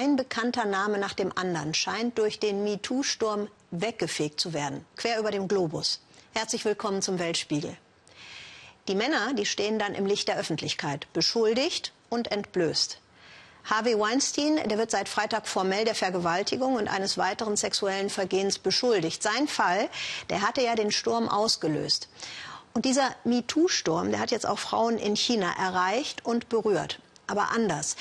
Ein bekannter Name nach dem anderen scheint durch den MeToo-Sturm weggefegt zu werden, quer über dem Globus. Herzlich willkommen zum Weltspiegel. Die Männer, die stehen dann im Licht der Öffentlichkeit, beschuldigt und entblößt. Harvey Weinstein, der wird seit Freitag formell der Vergewaltigung und eines weiteren sexuellen Vergehens beschuldigt. Sein Fall, der hatte ja den Sturm ausgelöst. Und dieser MeToo-Sturm, der hat jetzt auch Frauen in China erreicht und berührt. Aber anders.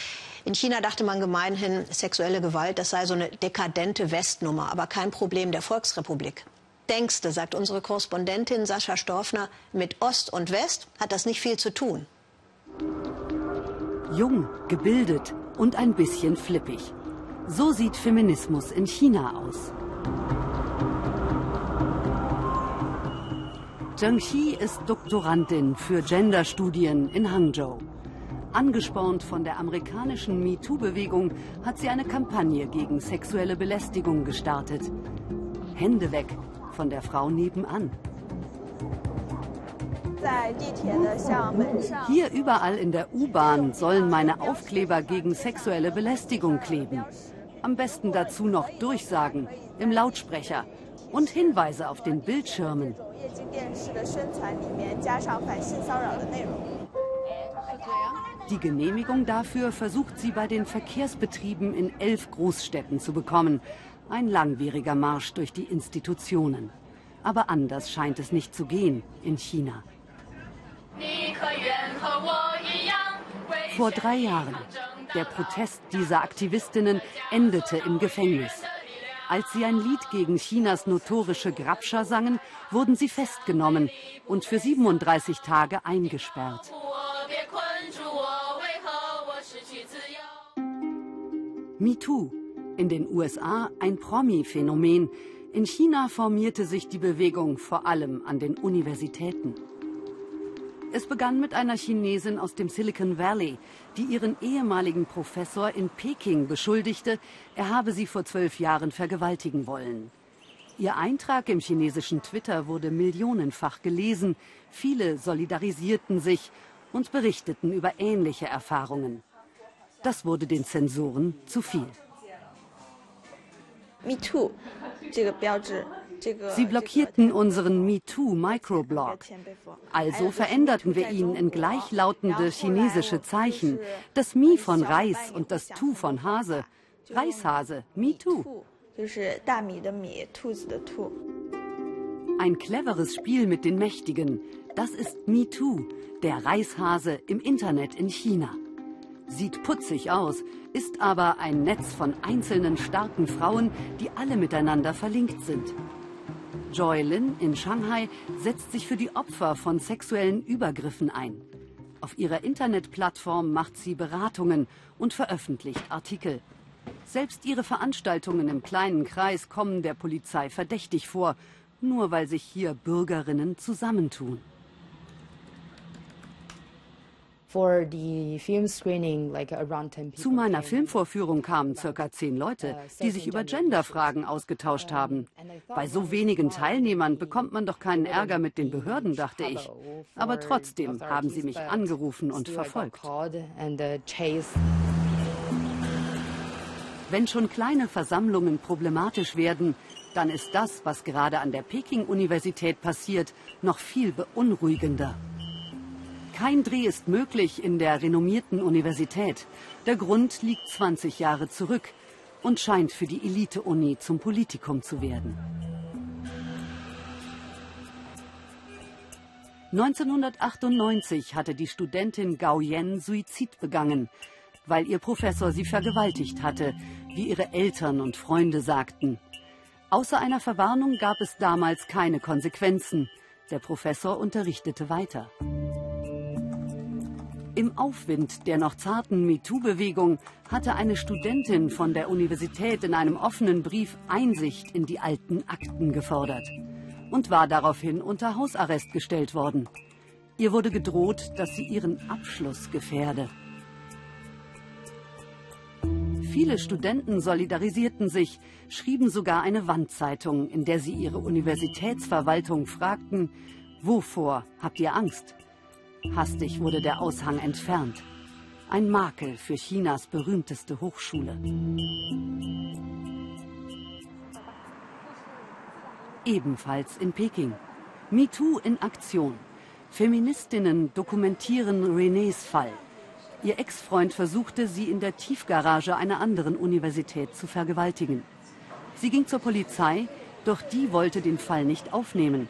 In China dachte man gemeinhin, sexuelle Gewalt, das sei so eine dekadente Westnummer, aber kein Problem der Volksrepublik. Denkste, sagt unsere Korrespondentin Sascha Storfner, mit Ost und West hat das nicht viel zu tun. Jung, gebildet, und ein bisschen flippig. So sieht Feminismus in China aus. Zheng Xi ist Doktorandin für Genderstudien in Hangzhou. Angespornt von der amerikanischen MeToo-Bewegung hat sie eine Kampagne gegen sexuelle Belästigung gestartet. Hände weg von der Frau nebenan. Hier überall in der U-Bahn sollen meine Aufkleber gegen sexuelle Belästigung kleben. Am besten dazu noch Durchsagen im Lautsprecher und Hinweise auf den Bildschirmen. Die Genehmigung dafür versucht sie bei den Verkehrsbetrieben in elf Großstädten zu bekommen. Ein langwieriger Marsch durch die Institutionen. Aber anders scheint es nicht zu gehen in China. Vor drei Jahren. Der Protest dieser Aktivistinnen endete im Gefängnis. Als sie ein Lied gegen Chinas notorische Grabscher sangen, wurden sie festgenommen und für 37 Tage eingesperrt. MeToo. In den USA ein Promi-Phänomen. In China formierte sich die Bewegung vor allem an den Universitäten. Es begann mit einer Chinesin aus dem Silicon Valley, die ihren ehemaligen Professor in Peking beschuldigte, er habe sie vor zwölf Jahren vergewaltigen wollen. Ihr Eintrag im chinesischen Twitter wurde millionenfach gelesen. Viele solidarisierten sich und berichteten über ähnliche Erfahrungen. Das wurde den Zensoren zu viel. MeToo, Sie blockierten unseren MeToo-Microblog. Also veränderten wir ihn in gleichlautende chinesische Zeichen. Das Mi von Reis und das Tu von Hase. Reishase, MeToo. Ein cleveres Spiel mit den Mächtigen. Das ist MeToo, der Reishase im Internet in China. Sieht putzig aus, ist aber ein Netz von einzelnen starken Frauen, die alle miteinander verlinkt sind. Joy Lin in Shanghai setzt sich für die Opfer von sexuellen Übergriffen ein. Auf ihrer Internetplattform macht sie Beratungen und veröffentlicht Artikel. Selbst ihre Veranstaltungen im kleinen Kreis kommen der Polizei verdächtig vor, nur weil sich hier Bürgerinnen zusammentun. Zu meiner Filmvorführung kamen circa zehn Leute, uh, die sich über Genderfragen ausgetauscht haben. Bei so wenigen Teilnehmern bekommt man doch keinen Ärger mit den Behörden, dachte ich. Aber trotzdem haben sie mich angerufen und verfolgt. Uh, Wenn schon kleine Versammlungen problematisch werden, dann ist das, was gerade an der Peking-Universität passiert, noch viel beunruhigender. Kein Dreh ist möglich in der renommierten Universität. Der Grund liegt 20 Jahre zurück und scheint für die Elite-Uni zum Politikum zu werden. 1998 hatte die Studentin Gao Yen Suizid begangen, weil ihr Professor sie vergewaltigt hatte, wie ihre Eltern und Freunde sagten. Außer einer Verwarnung gab es damals keine Konsequenzen. Der Professor unterrichtete weiter. Im Aufwind der noch zarten MeToo-Bewegung hatte eine Studentin von der Universität in einem offenen Brief Einsicht in die alten Akten gefordert und war daraufhin unter Hausarrest gestellt worden. Ihr wurde gedroht, dass sie ihren Abschluss gefährde. Viele Studenten solidarisierten sich, schrieben sogar eine Wandzeitung, in der sie ihre Universitätsverwaltung fragten, wovor habt ihr Angst? Hastig wurde der Aushang entfernt. Ein Makel für Chinas berühmteste Hochschule. Ebenfalls in Peking. MeToo in Aktion. Feministinnen dokumentieren Renés Fall. Ihr Ex-Freund versuchte, sie in der Tiefgarage einer anderen Universität zu vergewaltigen. Sie ging zur Polizei, doch die wollte den Fall nicht aufnehmen.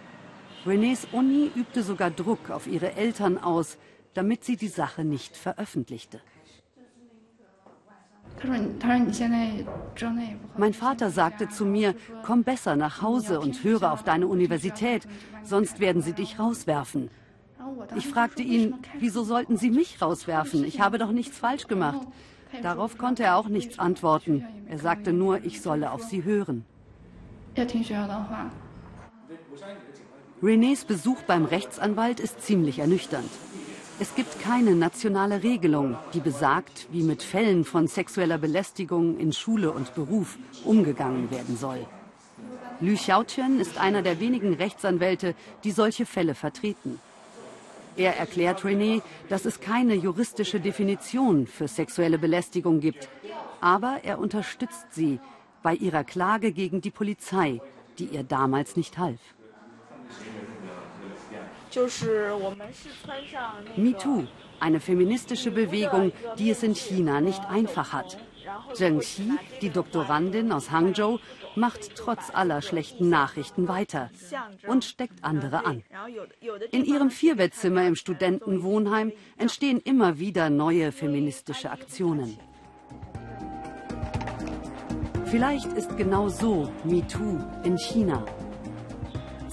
Renés Uni übte sogar Druck auf ihre Eltern aus, damit sie die Sache nicht veröffentlichte. Mein Vater sagte zu mir, komm besser nach Hause und höre auf deine Universität, sonst werden sie dich rauswerfen. Ich fragte ihn, wieso sollten sie mich rauswerfen? Ich habe doch nichts falsch gemacht. Darauf konnte er auch nichts antworten. Er sagte nur, ich solle auf sie hören. Renés Besuch beim Rechtsanwalt ist ziemlich ernüchternd. Es gibt keine nationale Regelung, die besagt, wie mit Fällen von sexueller Belästigung in Schule und Beruf umgegangen werden soll. Lü Xiaotian ist einer der wenigen Rechtsanwälte, die solche Fälle vertreten. Er erklärt René, dass es keine juristische Definition für sexuelle Belästigung gibt. Aber er unterstützt sie bei ihrer Klage gegen die Polizei, die ihr damals nicht half. MeToo, eine feministische Bewegung, die es in China nicht einfach hat. Zheng Xi, die Doktorandin aus Hangzhou, macht trotz aller schlechten Nachrichten weiter und steckt andere an. In ihrem Vierbettzimmer im Studentenwohnheim entstehen immer wieder neue feministische Aktionen. Vielleicht ist genau so MeToo in China.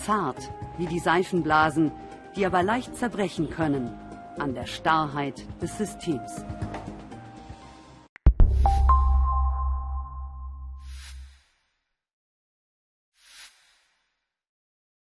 Zart wie die Seifenblasen, die aber leicht zerbrechen können an der Starrheit des Systems.